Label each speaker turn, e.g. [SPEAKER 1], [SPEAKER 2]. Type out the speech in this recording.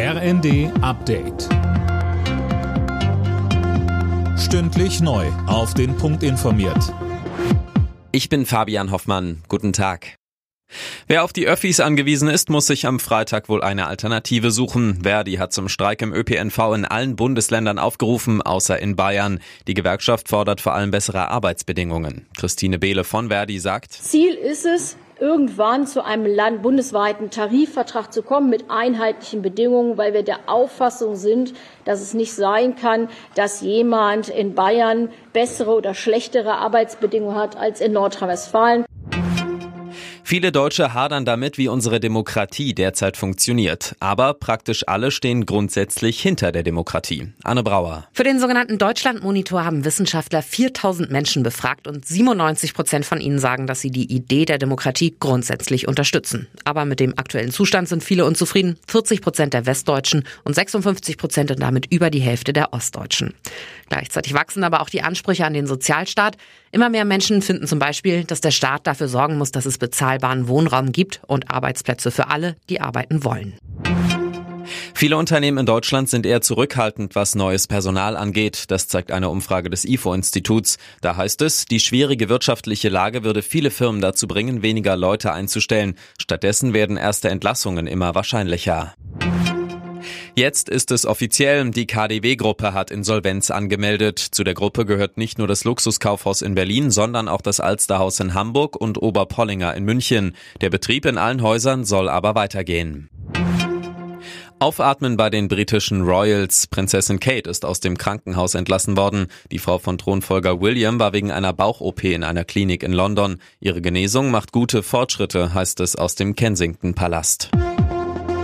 [SPEAKER 1] RND Update. Stündlich neu. Auf den Punkt informiert.
[SPEAKER 2] Ich bin Fabian Hoffmann. Guten Tag. Wer auf die Öffis angewiesen ist, muss sich am Freitag wohl eine Alternative suchen. Verdi hat zum Streik im ÖPNV in allen Bundesländern aufgerufen, außer in Bayern. Die Gewerkschaft fordert vor allem bessere Arbeitsbedingungen. Christine Behle von Verdi sagt,
[SPEAKER 3] Ziel ist es, irgendwann zu einem Land bundesweiten Tarifvertrag zu kommen mit einheitlichen Bedingungen, weil wir der Auffassung sind, dass es nicht sein kann, dass jemand in Bayern bessere oder schlechtere Arbeitsbedingungen hat als in Nordrhein-Westfalen.
[SPEAKER 2] Viele Deutsche hadern damit, wie unsere Demokratie derzeit funktioniert. Aber praktisch alle stehen grundsätzlich hinter der Demokratie. Anne Brauer.
[SPEAKER 4] Für den sogenannten Deutschlandmonitor haben Wissenschaftler 4000 Menschen befragt und 97 Prozent von ihnen sagen, dass sie die Idee der Demokratie grundsätzlich unterstützen. Aber mit dem aktuellen Zustand sind viele unzufrieden. 40 Prozent der Westdeutschen und 56 Prozent und damit über die Hälfte der Ostdeutschen. Gleichzeitig wachsen aber auch die Ansprüche an den Sozialstaat. Immer mehr Menschen finden zum Beispiel, dass der Staat dafür sorgen muss, dass es bezahlbaren Wohnraum gibt und Arbeitsplätze für alle, die arbeiten wollen.
[SPEAKER 2] Viele Unternehmen in Deutschland sind eher zurückhaltend, was neues Personal angeht. Das zeigt eine Umfrage des IFO-Instituts. Da heißt es, die schwierige wirtschaftliche Lage würde viele Firmen dazu bringen, weniger Leute einzustellen. Stattdessen werden erste Entlassungen immer wahrscheinlicher. Jetzt ist es offiziell, die KDW-Gruppe hat Insolvenz angemeldet. Zu der Gruppe gehört nicht nur das Luxuskaufhaus in Berlin, sondern auch das Alsterhaus in Hamburg und Oberpollinger in München. Der Betrieb in allen Häusern soll aber weitergehen. Aufatmen bei den britischen Royals. Prinzessin Kate ist aus dem Krankenhaus entlassen worden. Die Frau von Thronfolger William war wegen einer Bauch-OP in einer Klinik in London. Ihre Genesung macht gute Fortschritte, heißt es aus dem Kensington Palast.